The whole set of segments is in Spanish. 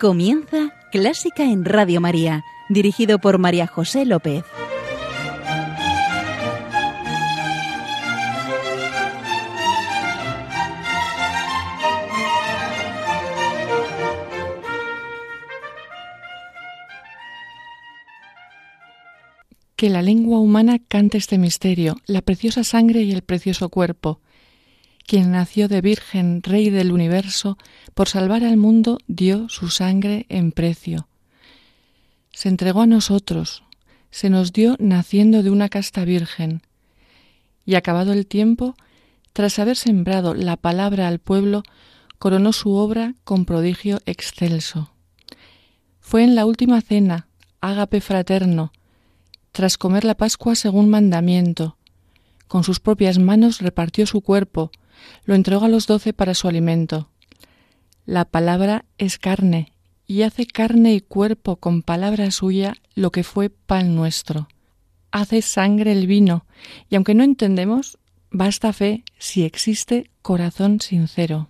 Comienza Clásica en Radio María, dirigido por María José López. Que la lengua humana cante este misterio, la preciosa sangre y el precioso cuerpo. Quien nació de Virgen, Rey del universo, por salvar al mundo dio su sangre en precio. Se entregó a nosotros, se nos dio naciendo de una casta virgen. Y acabado el tiempo, tras haber sembrado la palabra al pueblo, coronó su obra con prodigio excelso. Fue en la última cena, ágape fraterno, tras comer la Pascua según mandamiento. Con sus propias manos repartió su cuerpo, lo entregó a los doce para su alimento. La palabra es carne, y hace carne y cuerpo con palabra suya lo que fue pan nuestro. Hace sangre el vino, y aunque no entendemos, basta fe si existe corazón sincero.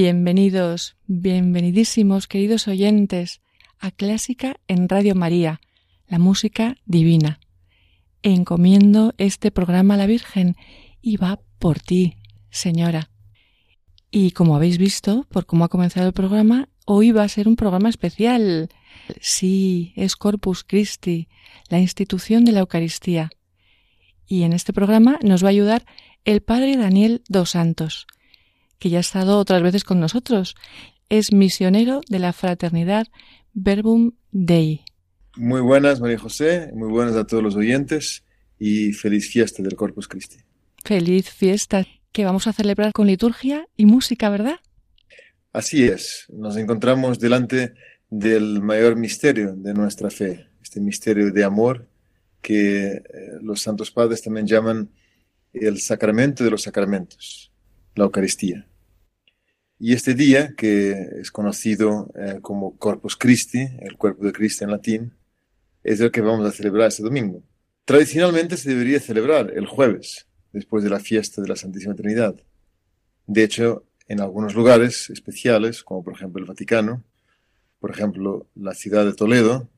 Bienvenidos, bienvenidísimos, queridos oyentes, a Clásica en Radio María, la música divina. Encomiendo este programa a la Virgen y va por ti, Señora. Y como habéis visto, por cómo ha comenzado el programa, hoy va a ser un programa especial. Sí, es Corpus Christi, la institución de la Eucaristía. Y en este programa nos va a ayudar el Padre Daniel dos Santos que ya ha estado otras veces con nosotros. Es misionero de la fraternidad Verbum Dei. Muy buenas, María José, muy buenas a todos los oyentes y feliz fiesta del Corpus Christi. Feliz fiesta que vamos a celebrar con liturgia y música, ¿verdad? Así es, nos encontramos delante del mayor misterio de nuestra fe, este misterio de amor que eh, los santos padres también llaman el sacramento de los sacramentos, la Eucaristía. Y este día, que es conocido eh, como Corpus Christi, el cuerpo de Cristo en latín, es el que vamos a celebrar este domingo. Tradicionalmente se debería celebrar el jueves, después de la fiesta de la Santísima Trinidad. De hecho, en algunos lugares especiales, como por ejemplo el Vaticano, por ejemplo la ciudad de Toledo,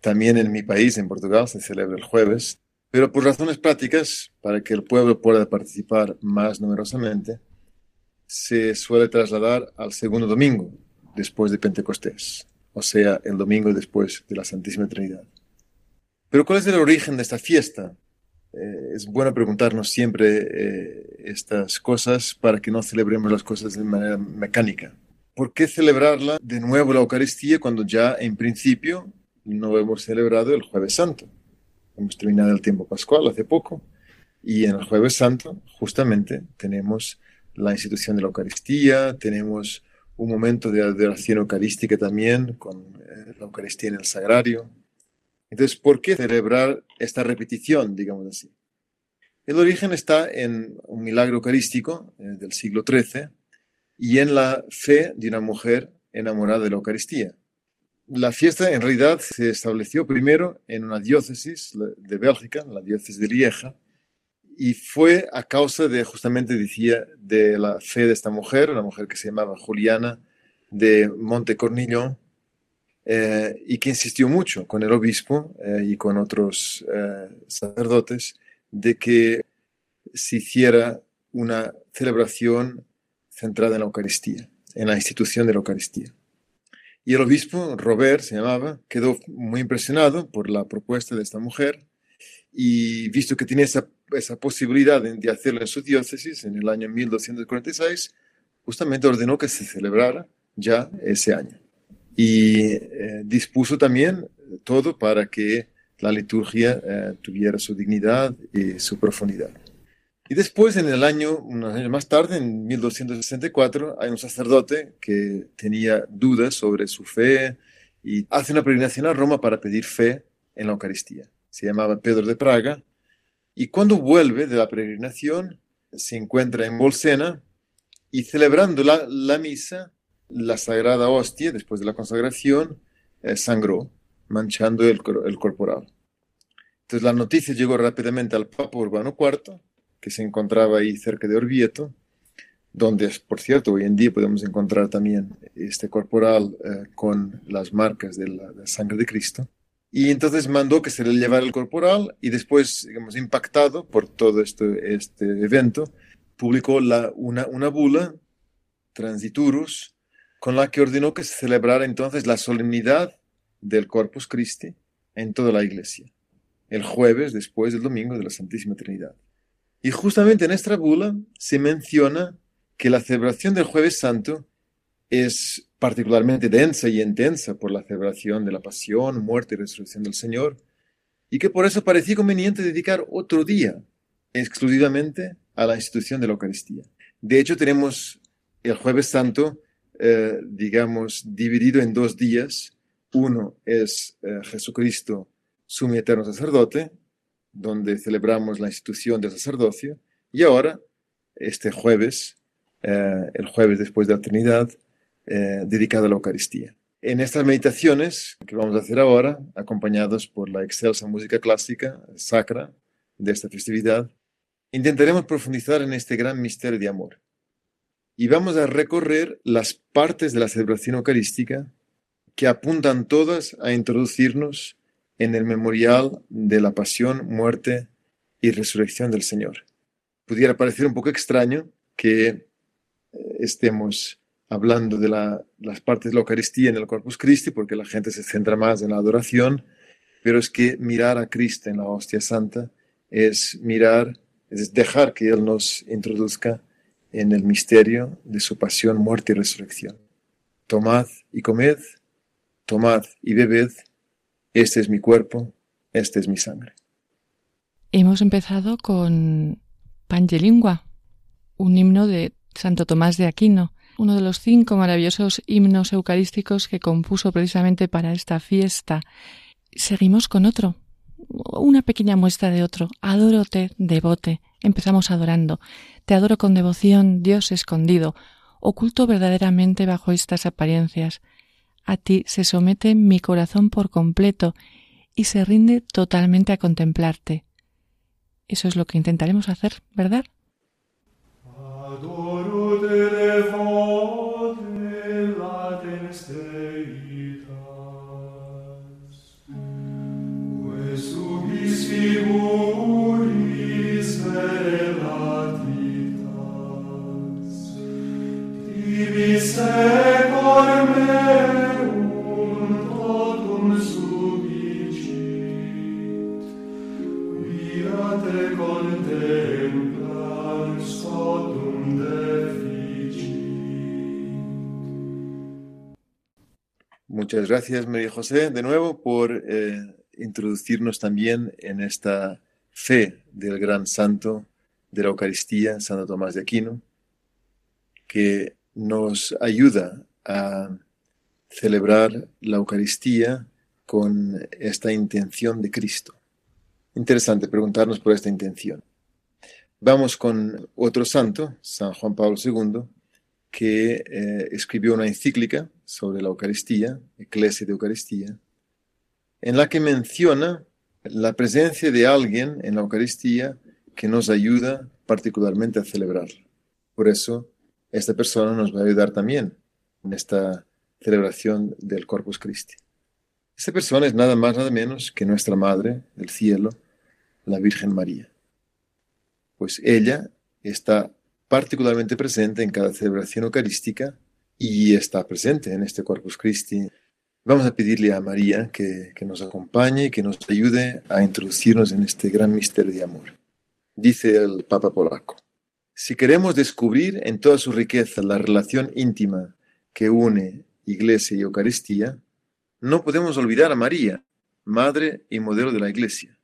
también en mi país, en Portugal, se celebra el jueves, pero por razones prácticas, para que el pueblo pueda participar más numerosamente, se suele trasladar al segundo domingo después de Pentecostés, o sea, el domingo después de la Santísima Trinidad. Pero ¿cuál es el origen de esta fiesta? Eh, es bueno preguntarnos siempre eh, estas cosas para que no celebremos las cosas de manera mecánica. ¿Por qué celebrarla de nuevo la Eucaristía cuando ya en principio no hemos celebrado el jueves santo. Hemos terminado el tiempo pascual hace poco y en el jueves santo justamente tenemos la institución de la Eucaristía, tenemos un momento de adoración eucarística también con eh, la Eucaristía en el sagrario. Entonces, ¿por qué celebrar esta repetición, digamos así? El origen está en un milagro eucarístico eh, del siglo XIII y en la fe de una mujer enamorada de la Eucaristía. La fiesta en realidad se estableció primero en una diócesis de Bélgica, la diócesis de Lieja, y fue a causa de, justamente decía, de la fe de esta mujer, una mujer que se llamaba Juliana de Monte Cornillon, eh, y que insistió mucho con el obispo eh, y con otros eh, sacerdotes de que se hiciera una celebración centrada en la Eucaristía, en la institución de la Eucaristía. Y el obispo, Robert se llamaba, quedó muy impresionado por la propuesta de esta mujer y visto que tenía esa, esa posibilidad de, hacerlo en su diócesis en el año 1246, justamente ordenó que se celebrara ya ese año. Y eh, dispuso también todo para que la liturgia eh, tuviera su dignidad y su profundidad. Y después, en el año, unos años más tarde, en 1264, hay un sacerdote que tenía dudas sobre su fe y hace una peregrinación a Roma para pedir fe en la Eucaristía se llamaba Pedro de Praga, y cuando vuelve de la peregrinación se encuentra en Bolsena y celebrando la, misa, la sagrada hostia, después de la consagración, eh, sangró, manchando el, el corporal. Entonces la noticia llegó rápidamente al Papa Urbano IV, que se encontraba ahí cerca de Orvieto, donde, por cierto, hoy en día podemos encontrar también este corporal eh, con las marcas de la, de la, sangre de Cristo. Y entonces mandó que se le llevara el corporal y después, digamos, impactado por todo este, este evento, publicó la, una, una bula, Transiturus, con la que ordenó que se celebrara entonces la solemnidad del Corpus Christi en toda la iglesia, el jueves después del domingo de la Santísima Trinidad. Y justamente en esta bula se menciona que la celebración del jueves santo es particularmente densa y intensa por la celebración de la pasión, muerte y resurrección del Señor, y que por eso parecía conveniente dedicar otro día exclusivamente a la institución de la Eucaristía. De hecho, tenemos el jueves santo, eh, digamos, dividido en dos días. Uno es eh, Jesucristo, sumo eterno sacerdote, donde celebramos la institución del sacerdocio, y ahora, este jueves, eh, el jueves después de la Trinidad, eh, dedicado a la Eucaristía. En estas meditaciones que vamos a hacer ahora, acompañados por la excelsa música clásica sacra de esta festividad, intentaremos profundizar en este gran misterio de amor. Y vamos a recorrer las partes de la celebración eucarística que apuntan todas a introducirnos en el memorial de la pasión, muerte y resurrección del Señor. Pudiera parecer un poco extraño que eh, estemos hablando de las partes de la Eucaristía en el Corpus Christi, porque la gente se centra más en la adoración, pero es que mirar a Cristo en la hostia santa es mirar, es dejar que Él nos introduzca en el misterio de su pasión, muerte y resurrección. Tomad y comed, tomad y bebed, este es mi cuerpo, este es mi sangre. Hemos empezado con Pangelingua, un himno de Santo Tomás de Aquino uno de los cinco maravillosos himnos eucarísticos que compuso precisamente para esta fiesta. Seguimos con otro, una pequeña muestra de otro. Adórote, devote. Empezamos adorando. Te adoro con devoción, Dios escondido, oculto verdaderamente bajo estas apariencias. A ti se somete mi corazón por completo y se rinde totalmente a contemplarte. Eso es lo que intentaremos hacer, ¿verdad? Muchas gracias, María José, de nuevo por eh, introducirnos también en esta fe del gran santo de la Eucaristía, Santo Tomás de Aquino, que nos ayuda a celebrar la Eucaristía con esta intención de Cristo. Interesante preguntarnos por esta intención. Vamos con otro santo, San Juan Pablo II, que eh, escribió una encíclica sobre la Eucaristía, Eclesia de Eucaristía, en la que menciona la presencia de alguien en la Eucaristía que nos ayuda particularmente a celebrar. Por eso, esta persona nos va a ayudar también en esta celebración del Corpus Christi. Esta persona es nada más, nada menos que nuestra Madre del Cielo, la Virgen María. Pues ella está particularmente presente en cada celebración eucarística y está presente en este Corpus Christi. Vamos a pedirle a María que, que nos acompañe y que nos ayude a introducirnos en este gran misterio de amor. Dice el Papa polaco, si queremos descubrir en toda su riqueza la relación íntima que une Iglesia y Eucaristía, no podemos olvidar a María, madre y modelo de la Iglesia.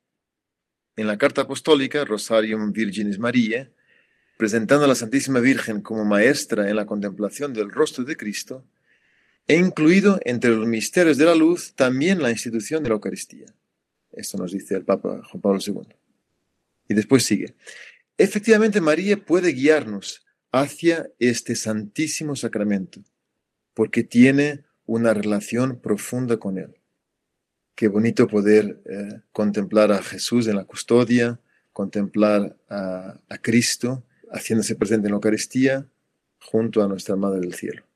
En la carta apostólica Rosarium Virginis Mariae, presentando a la Santísima Virgen como maestra en la contemplación del rostro de Cristo, he incluido entre los misterios de la luz también la institución de la Eucaristía. Esto nos dice el Papa Juan Pablo II. Y después sigue. Efectivamente, María puede guiarnos hacia este santísimo sacramento, porque tiene una relación profunda con él. Qué bonito poder eh, contemplar a Jesús en la custodia, contemplar a, a Cristo haciéndose presente en la Eucaristía junto a nuestra Madre del Cielo.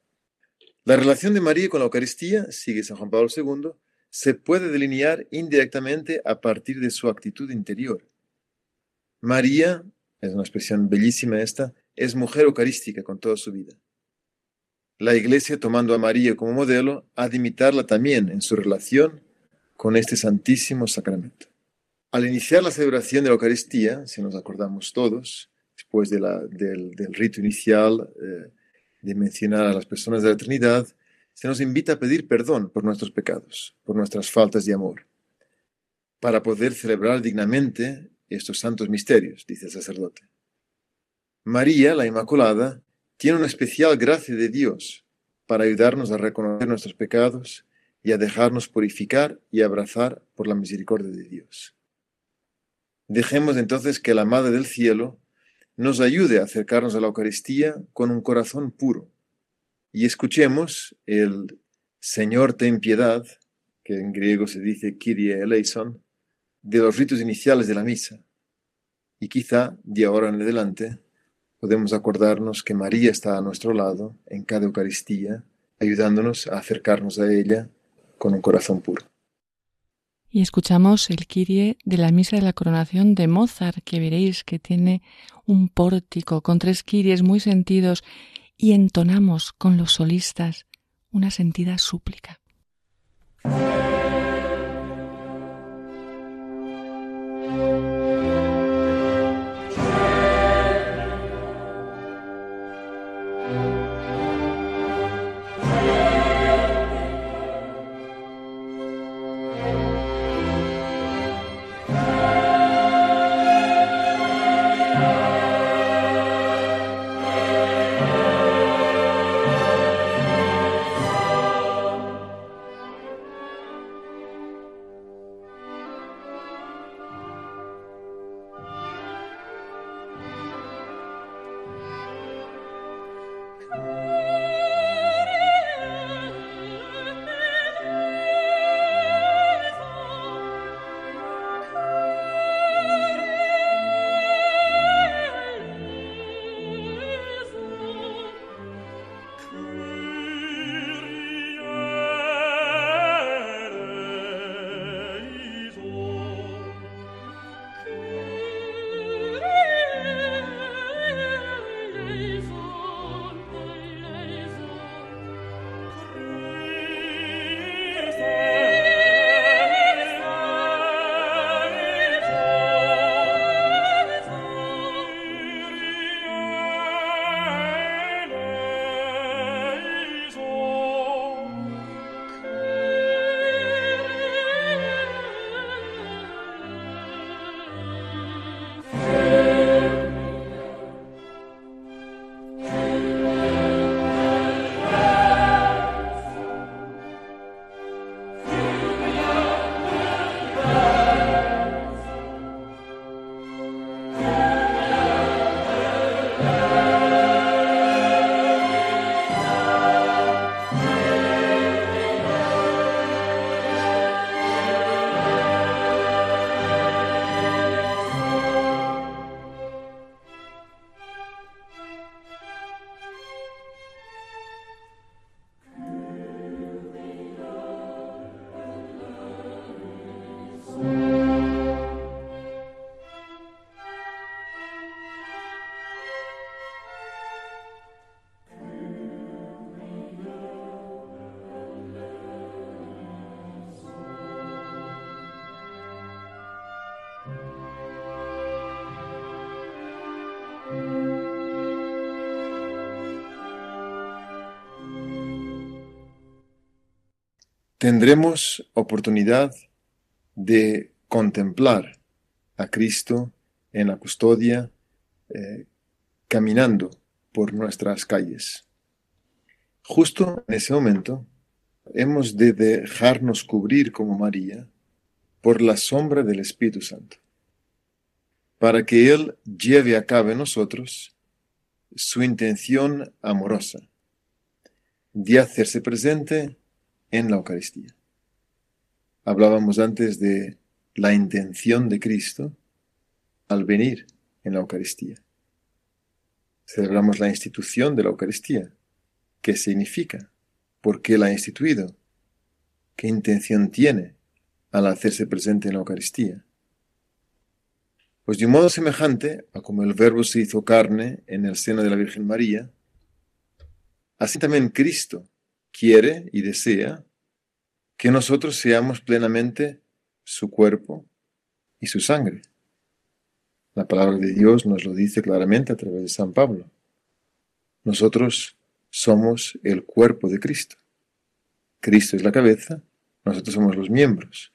La relación de María con la Eucaristía, sigue San Juan Pablo II, se puede delinear indirectamente a partir de su actitud interior. María, es una expresión bellísima esta, es mujer eucarística con toda su vida. La Iglesia, tomando a María como modelo, ha de imitarla también en su relación con este santísimo sacramento. Al iniciar la celebración de la Eucaristía, si nos acordamos todos, después del, rito inicial eh, de mencionar a las personas de la Trinidad, se nos invita a pedir perdón por nuestros pecados, por nuestras faltas de amor, para poder celebrar dignamente estos santos misterios, dice el sacerdote. María, la Inmaculada, tiene una especial gracia de Dios para ayudarnos a reconocer nuestros pecados y a dejarnos purificar y abrazar por la misericordia de Dios. Dejemos entonces que la Madre del Cielo nos ayude a acercarnos a la Eucaristía con un corazón puro. Y escuchemos el Señor ten piedad, que en griego se dice Kyrie eleison, de los ritos iniciales de la misa. Y quizá de ahora en adelante podemos acordarnos que María está a nuestro lado en cada Eucaristía, ayudándonos a acercarnos a ella con un corazón puro. Y escuchamos el Kyrie de la Misa de la Coronación de Mozart, que veréis que tiene un pórtico con tres Kyries muy sentidos y entonamos con los solistas una sentida súplica. Tendremos oportunidad de contemplar a Cristo en la custodia, eh, caminando por nuestras calles. Justo en ese momento, hemos de dejarnos cubrir como María por la sombra del Espíritu Santo, para que Él lleve a cabo en nosotros su intención amorosa de hacerse presente en la Eucaristía. Hablábamos antes de la intención de Cristo al venir en la Eucaristía. Celebramos la institución de la Eucaristía. ¿Qué significa? ¿Por qué la ha instituido? ¿Qué intención tiene al hacerse presente en la Eucaristía? Pues de un modo semejante a como el Verbo se hizo carne en el seno de la Virgen María, así también Cristo quiere y desea que nosotros seamos plenamente su cuerpo y su sangre. La palabra de Dios nos lo dice claramente a través de San Pablo. Nosotros somos el cuerpo de Cristo. Cristo es la cabeza, nosotros somos los miembros.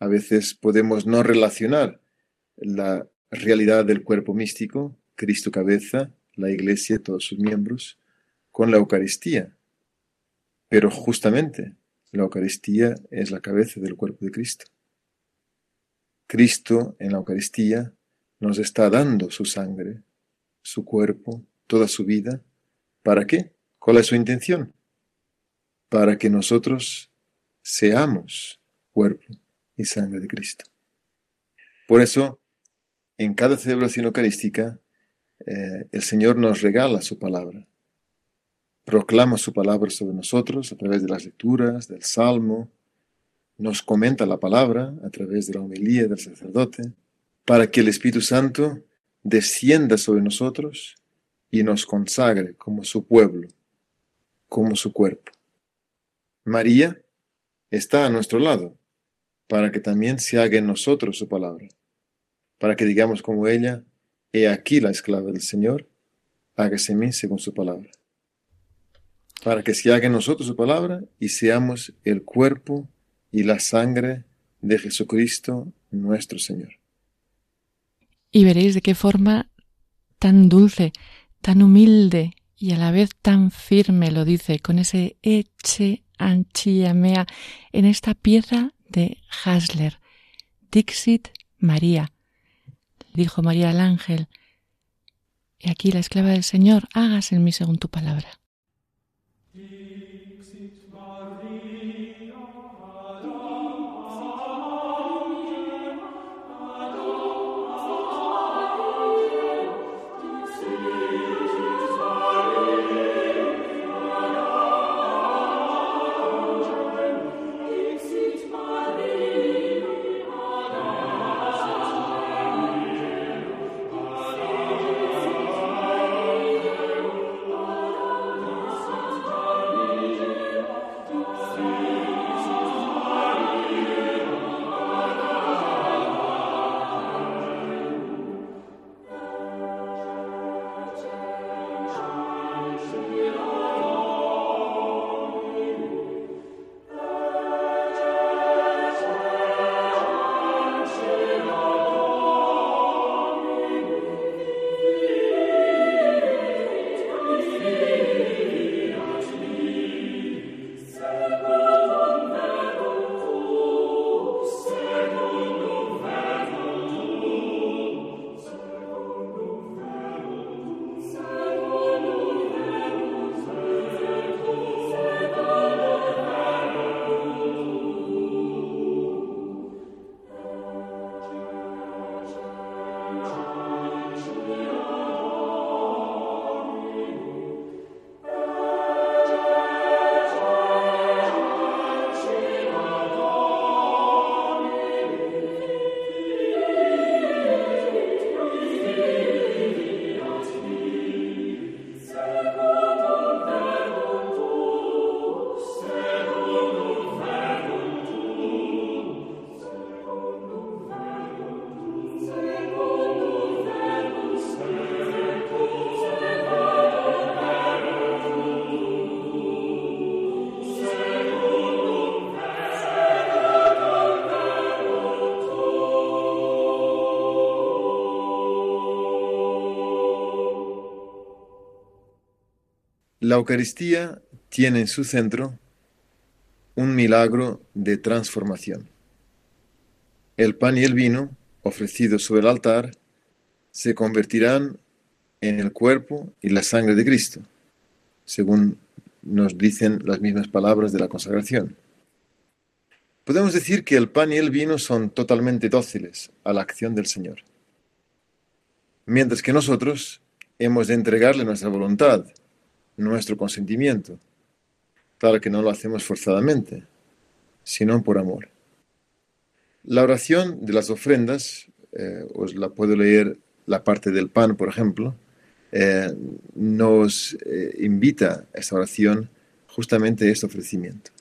A veces podemos no relacionar la realidad del cuerpo místico, Cristo cabeza, la iglesia, todos sus miembros, con la Eucaristía. Pero justamente la Eucaristía es la cabeza del cuerpo de Cristo. Cristo en la Eucaristía nos está dando su sangre, su cuerpo, toda su vida. ¿Para qué? ¿Cuál es su intención? Para que nosotros seamos cuerpo y sangre de Cristo. Por eso, en cada celebración eucarística, eh, el Señor nos regala su palabra. Proclama su palabra sobre nosotros a través de las lecturas, del salmo, nos comenta la palabra a través de la homilía del sacerdote, para que el Espíritu Santo descienda sobre nosotros y nos consagre como su pueblo, como su cuerpo. María está a nuestro lado, para que también se haga en nosotros su palabra, para que digamos como ella, he aquí la esclava del Señor, hágase en mí según su palabra. Para que se haga en nosotros su palabra y seamos el cuerpo y la sangre de Jesucristo nuestro Señor. Y veréis de qué forma tan dulce tan humilde y a la vez tan firme lo dice con ese eche anchiamea en esta pieza de Hasler. Dixit María. Dijo María al ángel, y aquí la esclava del Señor, hágase en mí según tu palabra. La Eucaristía tiene en su centro un milagro de transformación. El pan y el vino, ofrecidos sobre el altar, se convertirán en el cuerpo y la sangre de Cristo, según nos dicen las mismas palabras de la consagración. Podemos decir que el pan y el vino son totalmente dóciles a la acción del Señor, mientras que nosotros hemos de entregarle nuestra voluntad, nuestro consentimiento, Claro que no lo hacemos forzadamente, sino por amor. La oración de las ofrendas, eh, os la puedo leer la parte del pan, por ejemplo, eh, nos eh, invita a esta oración justamente este ofrecimiento.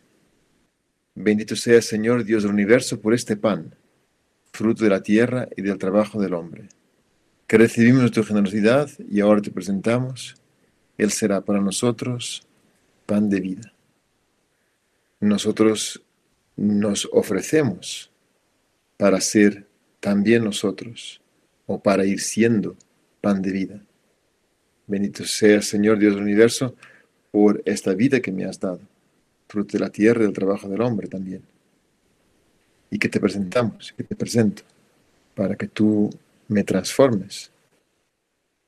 Bendito sea Señor Dios del universo por este pan, fruto de la tierra y del trabajo del hombre, que recibimos tu generosidad y ahora te presentamos. Él será para nosotros pan de vida nosotros nos ofrecemos para ser también nosotros o para ir siendo pan de vida. Bendito sea, Señor Dios del universo, por esta vida que me has dado, fruto de la tierra y del trabajo del hombre también. Y que te presentamos, que te presento, para que tú me transformes.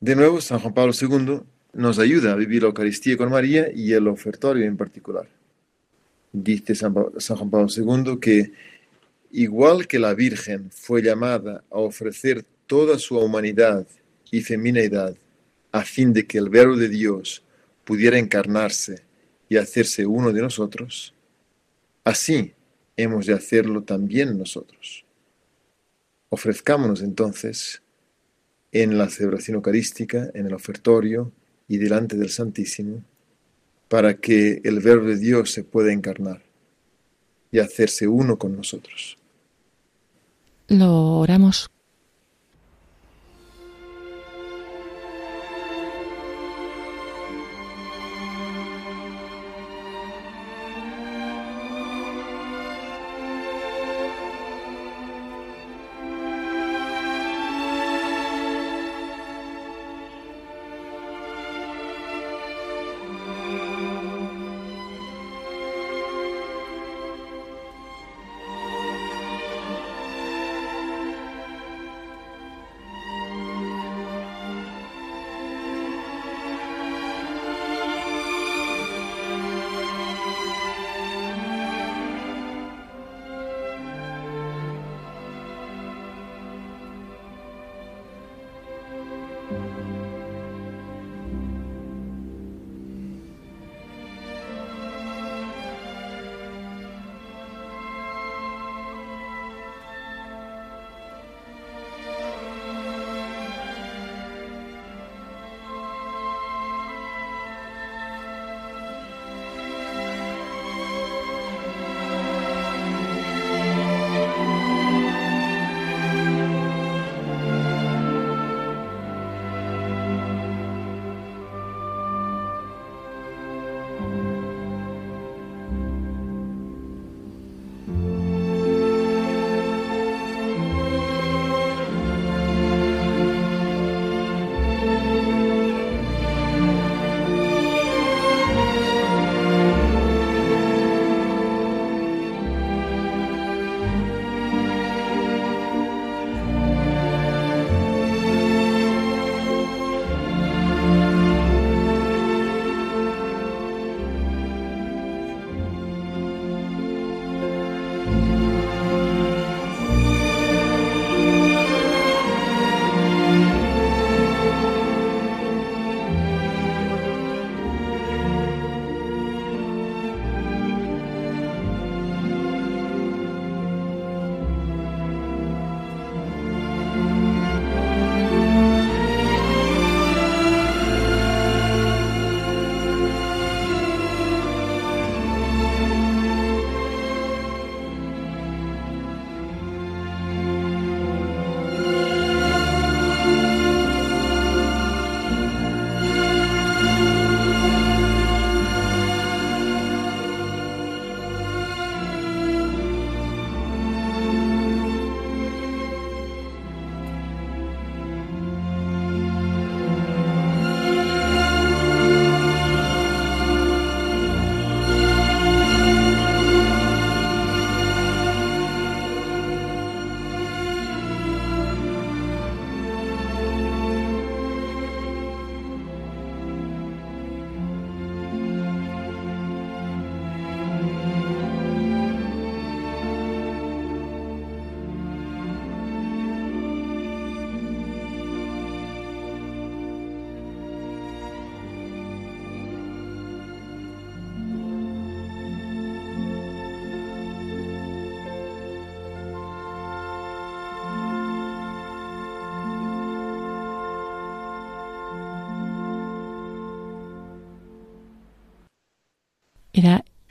De nuevo, San Juan Pablo II nos ayuda a vivir la Eucaristía con María y el ofertorio en particular dice San, Juan Pablo II, que igual que la Virgen fue llamada a ofrecer toda su humanidad y feminidad a fin de que el verbo de Dios pudiera encarnarse y hacerse uno de nosotros, así hemos de hacerlo también nosotros. Ofrezcámonos entonces en la celebración eucarística, en el ofertorio y delante del Santísimo, para que el Verbo de Dios se pueda encarnar y hacerse uno con nosotros. Lo oramos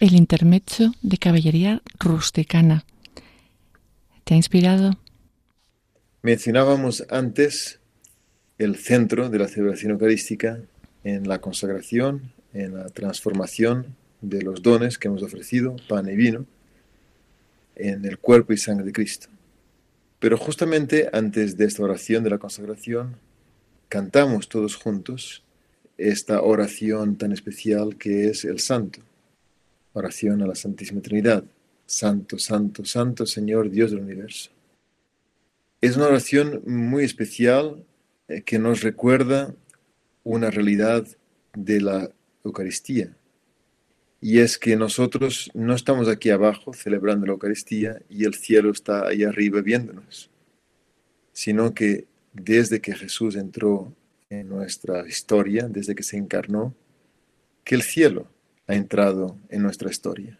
el intermecho de caballería rusticana. ¿Te ha inspirado? Mencionábamos antes el centro de la celebración eucarística en la consagración, en la transformación de los dones que hemos ofrecido, pan y vino, en el cuerpo y sangre de Cristo. Pero justamente antes de esta oración de la consagración, cantamos todos juntos esta oración tan especial que es el Santo, oración a la Santísima Trinidad. Santo, Santo, Santo Señor Dios del universo. Es una oración muy especial eh, que nos recuerda una realidad de la Eucaristía. Y es que nosotros no estamos aquí abajo celebrando la Eucaristía y el cielo está ahí arriba viéndonos, sino que desde que Jesús entró en nuestra historia, desde que se encarnó, que el cielo ha entrado en nuestra historia.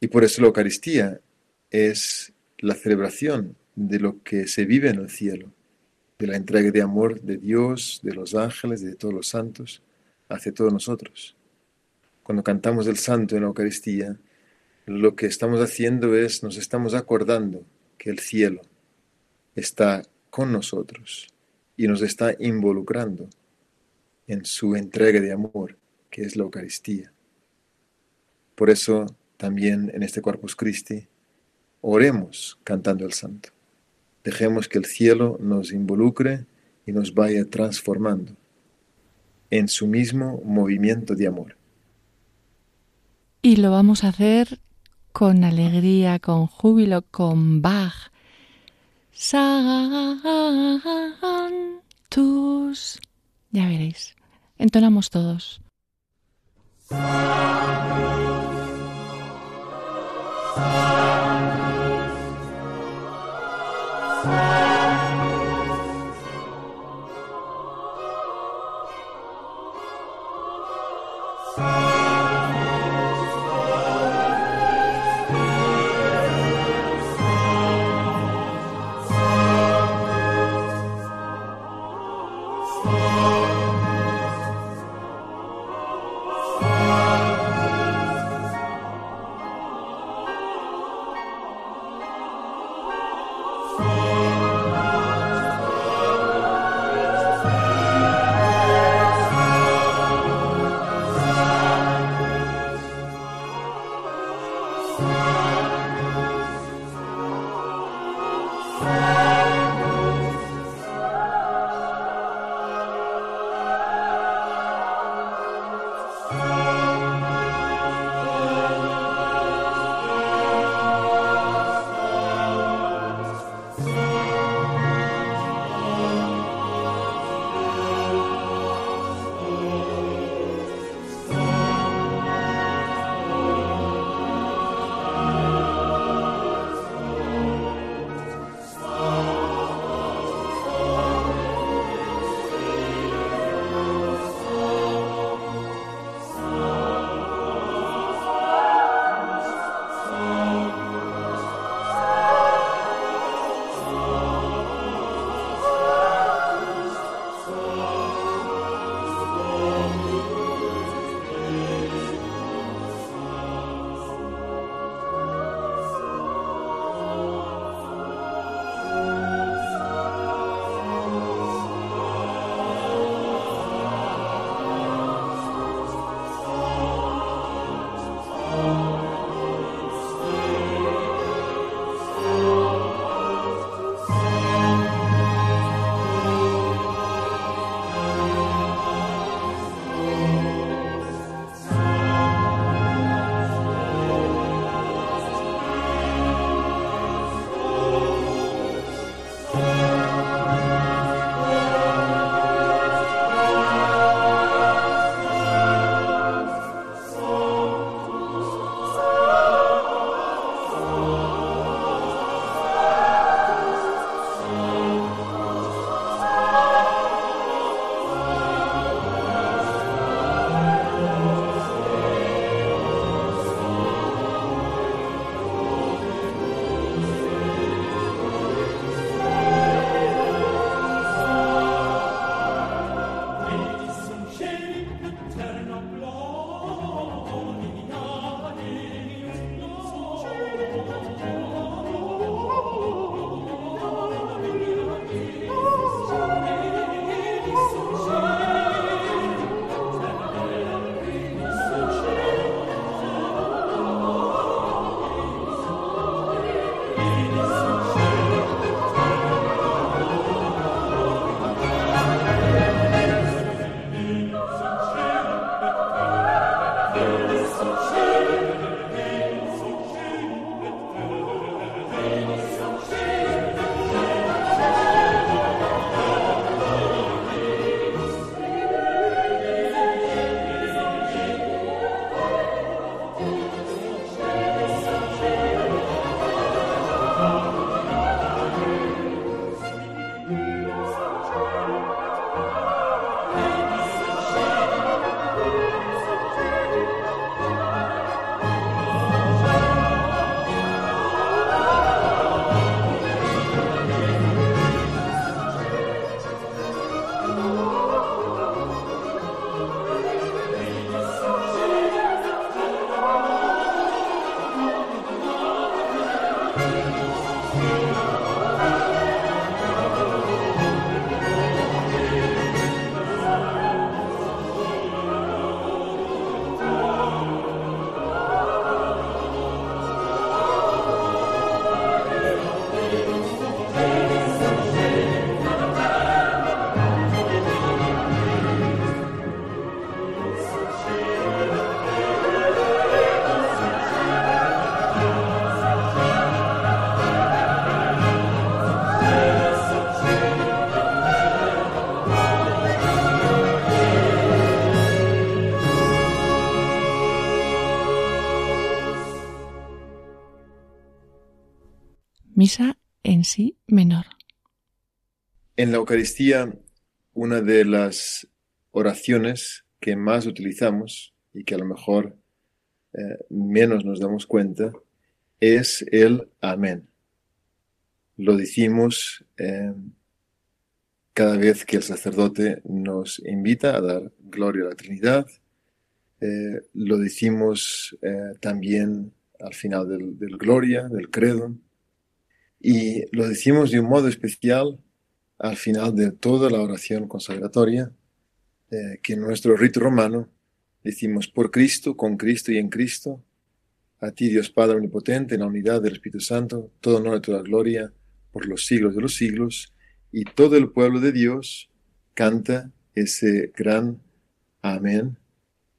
Y por eso la Eucaristía es la celebración de lo que se vive en el cielo, de la entrega de amor de Dios, de los ángeles, de todos los santos, hacia todos nosotros. Cuando cantamos el santo en la Eucaristía, lo que estamos haciendo es, nos estamos acordando que el cielo está con nosotros y nos está involucrando en su entrega de amor, que es la Eucaristía. Por eso también en este Corpus Christi oremos cantando el santo. Dejemos que el cielo nos involucre y nos vaya transformando en su mismo movimiento de amor. Y lo vamos a hacer con alegría, con júbilo, con Bach. tus. Ya veréis. Entonamos todos. Sandus. En sí menor. En la Eucaristía, una de las oraciones que más utilizamos y que a lo mejor eh, menos nos damos cuenta es el amén. Lo decimos eh, cada vez que el sacerdote nos invita a dar gloria a la Trinidad. Eh, lo decimos también al final del Gloria, del Credo. Y lo decimos de un modo especial al final de toda la oración consagratoria, eh, que en nuestro rito romano decimos por Cristo, con Cristo y en Cristo, a ti Dios Padre Omnipotente, en la unidad del Espíritu Santo, todo honor y toda gloria por los siglos de los siglos, y todo el pueblo de Dios canta ese gran amén,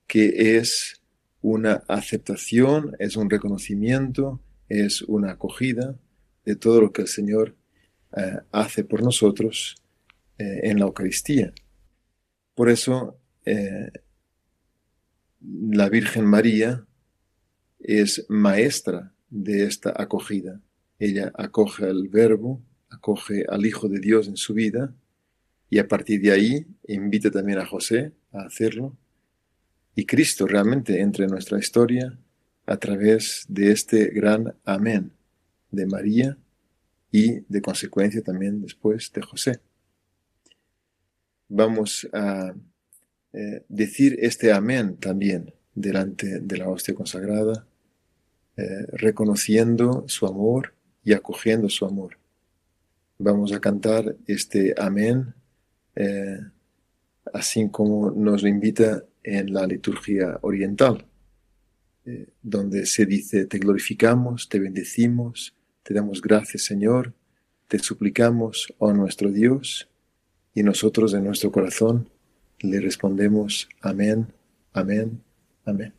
que es una aceptación, es un reconocimiento, es una acogida de todo lo que el Señor eh, hace por nosotros eh, en la Eucaristía. Por eso eh, la Virgen María es maestra de esta acogida. Ella acoge al Verbo, acoge al Hijo de Dios en su vida y a partir de ahí invita también a José a hacerlo. Y Cristo realmente entra en nuestra historia a través de este gran amén de María y de consecuencia también después de José. Vamos a eh, decir este amén también delante de la hostia consagrada, eh, reconociendo su amor y acogiendo su amor. Vamos a cantar este amén eh, así como nos lo invita en la liturgia oriental, donde se dice, te glorificamos, te bendecimos, te damos gracias, Señor, te suplicamos, oh nuestro Dios, y nosotros en nuestro corazón le respondemos, amén, amén, amén.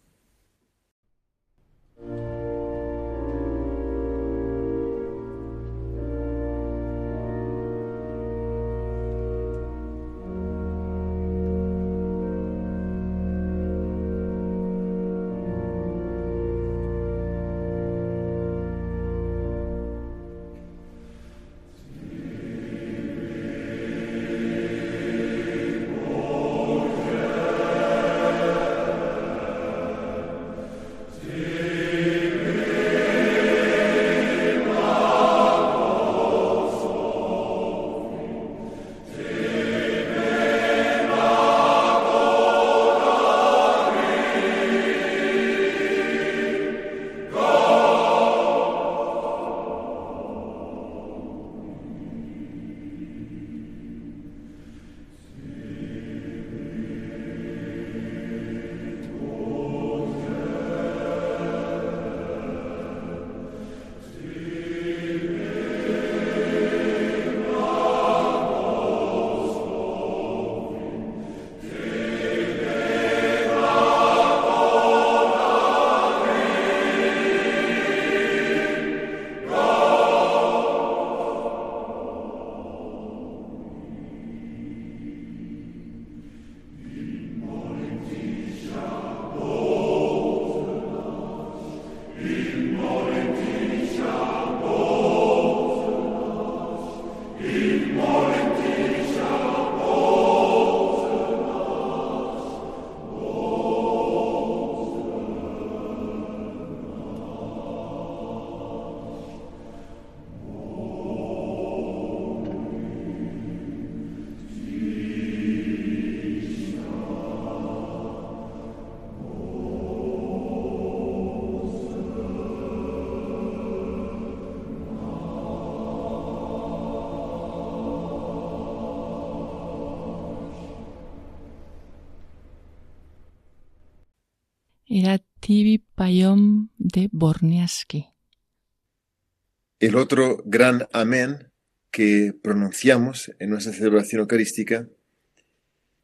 Era Tibi Payom de Borniaski. El otro gran amén que pronunciamos en nuestra celebración eucarística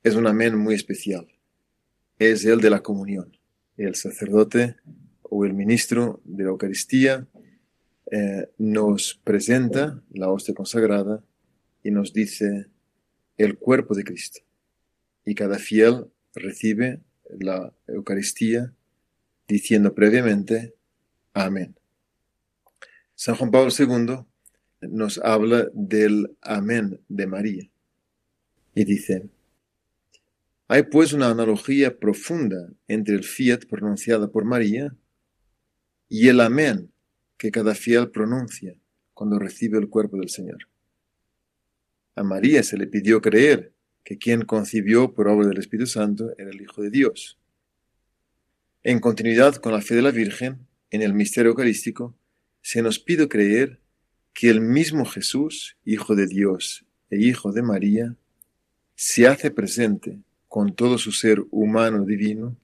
es un amén muy especial. Es el de la comunión. El sacerdote o el ministro de la Eucaristía eh, nos presenta la hostia consagrada y nos dice el cuerpo de Cristo. Y cada fiel recibe la Eucaristía diciendo previamente Amén. San Juan Pablo II nos habla del amén de María. Y dice, hay pues una analogía profunda entre el fiat pronunciado por María y el amén que cada fiel pronuncia cuando recibe el cuerpo del Señor. A María se le pidió creer que quien concibió por obra del Espíritu Santo era el Hijo de Dios. En continuidad con la fe de la Virgen, en el misterio eucarístico, se nos pide creer que el mismo Jesús, Hijo de Dios e Hijo de María, se hace presente con todo su ser humano divino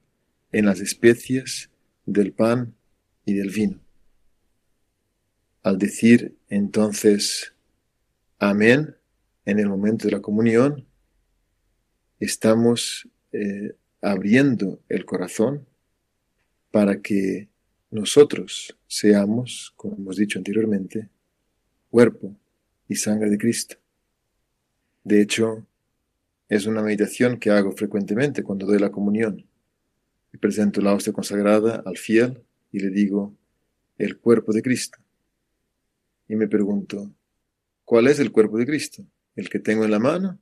en las especies del pan y del vino. Al decir entonces amén en el momento de la comunión, estamos eh, abriendo el corazón para que nosotros seamos, como hemos dicho anteriormente, cuerpo y sangre de Cristo. De hecho, es una meditación que hago frecuentemente cuando doy la comunión. Y presento la hostia consagrada al fiel y le digo, el cuerpo de Cristo. Y me pregunto, ¿cuál es el cuerpo de Cristo? ¿El que tengo en la mano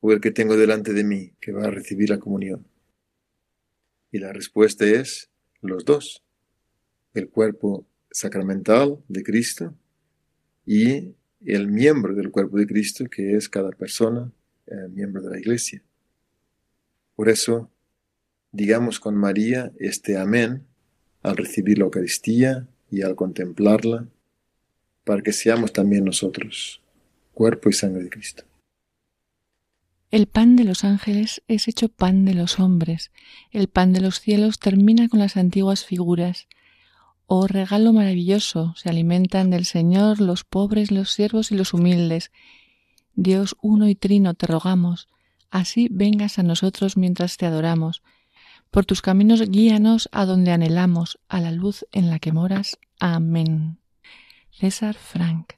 o el que tengo delante de mí que va a recibir la comunión? Y la respuesta es los dos. El cuerpo sacramental de Cristo y el miembro del cuerpo de Cristo que es cada persona eh, miembro de la iglesia. Por eso, digamos con María este amén al recibir la Eucaristía y al contemplarla, para que seamos también nosotros cuerpo y sangre de Cristo. El pan de los ángeles es hecho pan de los hombres. El pan de los cielos termina con las antiguas figuras. Oh regalo maravilloso, se alimentan del Señor los pobres, los siervos y los humildes. Dios uno y trino, te rogamos, así vengas a nosotros mientras te adoramos. Por tus caminos guíanos a donde anhelamos, a la luz en la que moras. Amén. César Frank.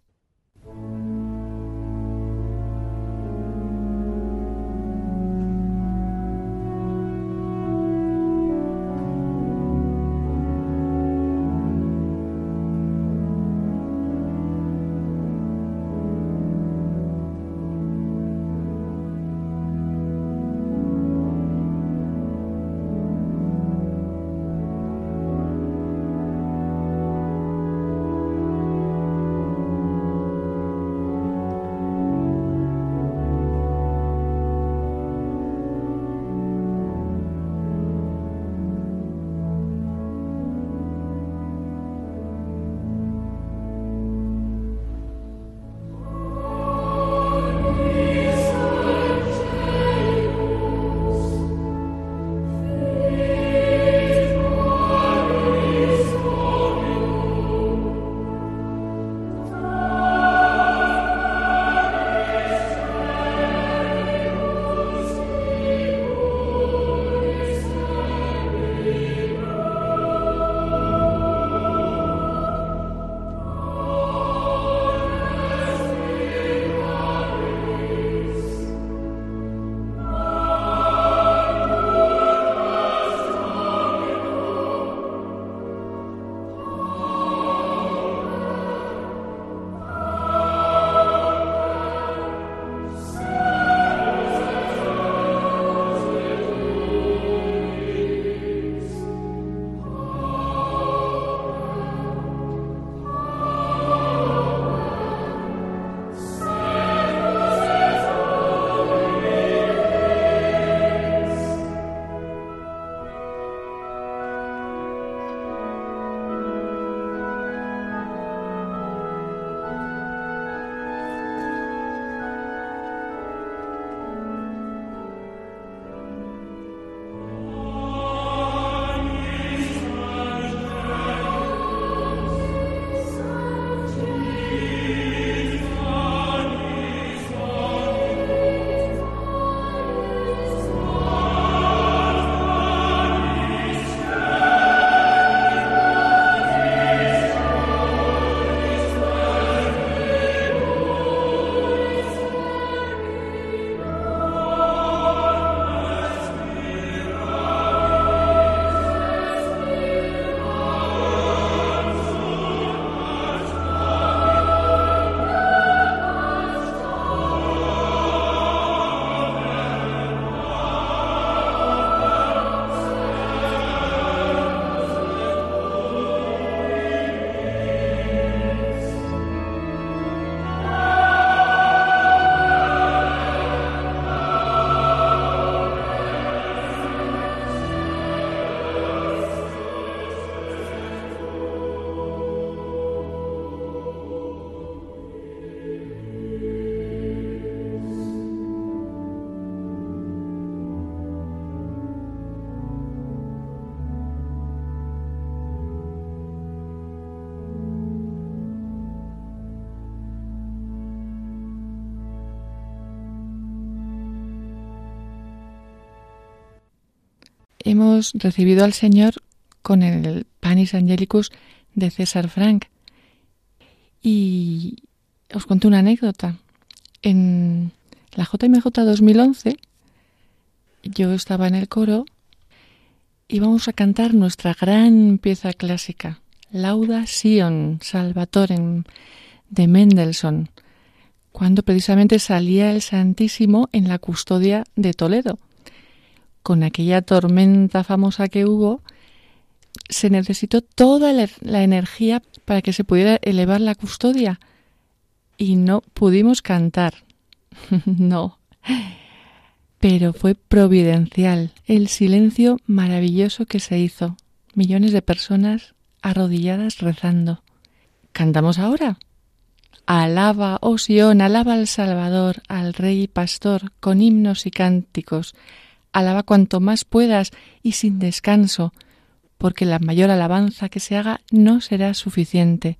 Hemos recibido al Señor con el Panis Angelicus de César Frank. Y os cuento una anécdota. En la JMJ 2011 yo estaba en el coro y vamos a cantar nuestra gran pieza clásica, Lauda Sion Salvatorem de Mendelssohn, cuando precisamente salía el Santísimo en la custodia de Toledo. Con aquella tormenta famosa que hubo, se necesitó toda la energía para que se pudiera elevar la custodia y no pudimos cantar. no. Pero fue providencial el silencio maravilloso que se hizo. Millones de personas arrodilladas rezando. ¿Cantamos ahora? Alaba, oh Sión, alaba al Salvador, al Rey y Pastor, con himnos y cánticos. Alaba cuanto más puedas y sin descanso, porque la mayor alabanza que se haga no será suficiente.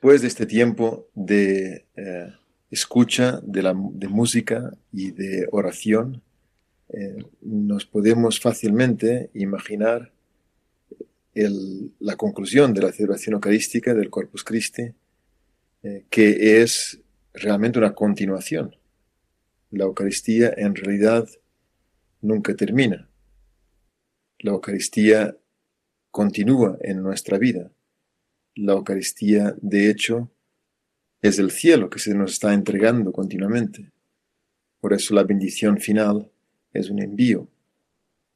Después de este tiempo de eh, escucha, de, la, música y de oración, eh, nos podemos fácilmente imaginar la conclusión de la celebración eucarística del Corpus Christi, eh, que es realmente una continuación. La Eucaristía en realidad nunca termina. La Eucaristía continúa en nuestra vida. La Eucaristía, de hecho, es el cielo que se nos está entregando continuamente. Por eso la bendición final es un envío.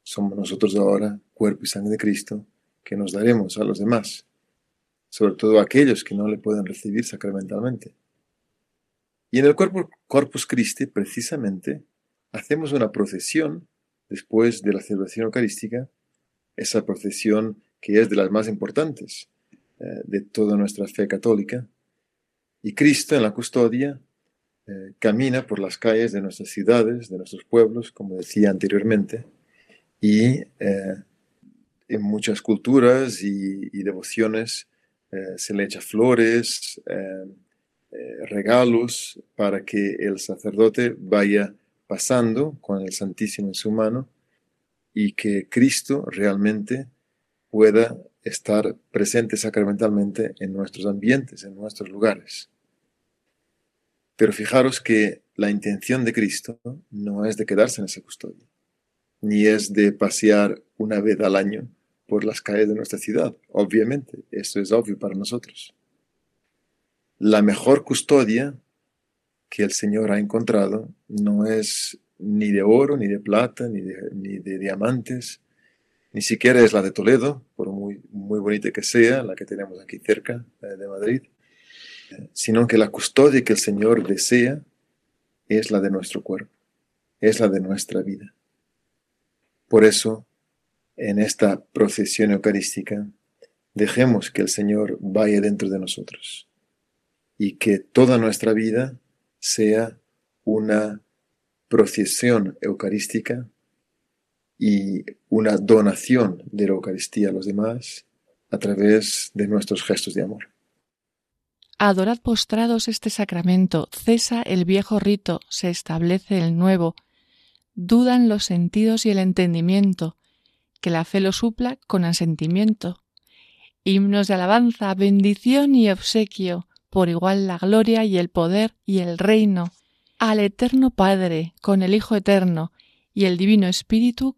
Somos nosotros ahora, cuerpo y sangre de Cristo, que nos daremos a los demás, sobre todo a aquellos que no le pueden recibir sacramentalmente. Y en el cuerpo, Corpus Christi, precisamente, hacemos una procesión después de la celebración eucarística, esa procesión que es de las más importantes eh, de toda nuestra fe católica, y Cristo en la custodia eh, camina por las calles de nuestras ciudades, de nuestros pueblos, como decía anteriormente, y eh, en muchas culturas y, devociones se le echa flores, regalos para que el sacerdote vaya pasando con el Santísimo en su mano y que Cristo realmente pueda estar presente sacramentalmente en nuestros ambientes, en nuestros lugares. Pero fijaros que la intención de Cristo no es de quedarse en esa custodia, ni es de pasear una vez al año por las calles de nuestra ciudad. Obviamente, eso es obvio para nosotros. La mejor custodia que el Señor ha encontrado no es ni de oro, ni de plata, ni de, ni de diamantes, ni siquiera es la de Toledo, por muy, muy bonita que sea, la que tenemos aquí cerca de Madrid, sino que la custodia que el Señor desea es la de nuestro cuerpo, es la de nuestra vida. Por eso, en esta procesión eucarística, dejemos que el Señor vaya dentro de nosotros y que toda nuestra vida sea una procesión eucarística y una donación de la Eucaristía a los demás a través de nuestros gestos de amor. Adorad postrados este sacramento, cesa el viejo rito, se establece el nuevo, dudan los sentidos y el entendimiento, que la fe lo supla con asentimiento. Himnos de alabanza, bendición y obsequio, por igual la gloria y el poder y el reino, al eterno Padre, con el Hijo eterno, y el Divino Espíritu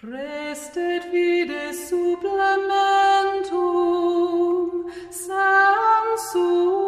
Prestet vide supplementum sansum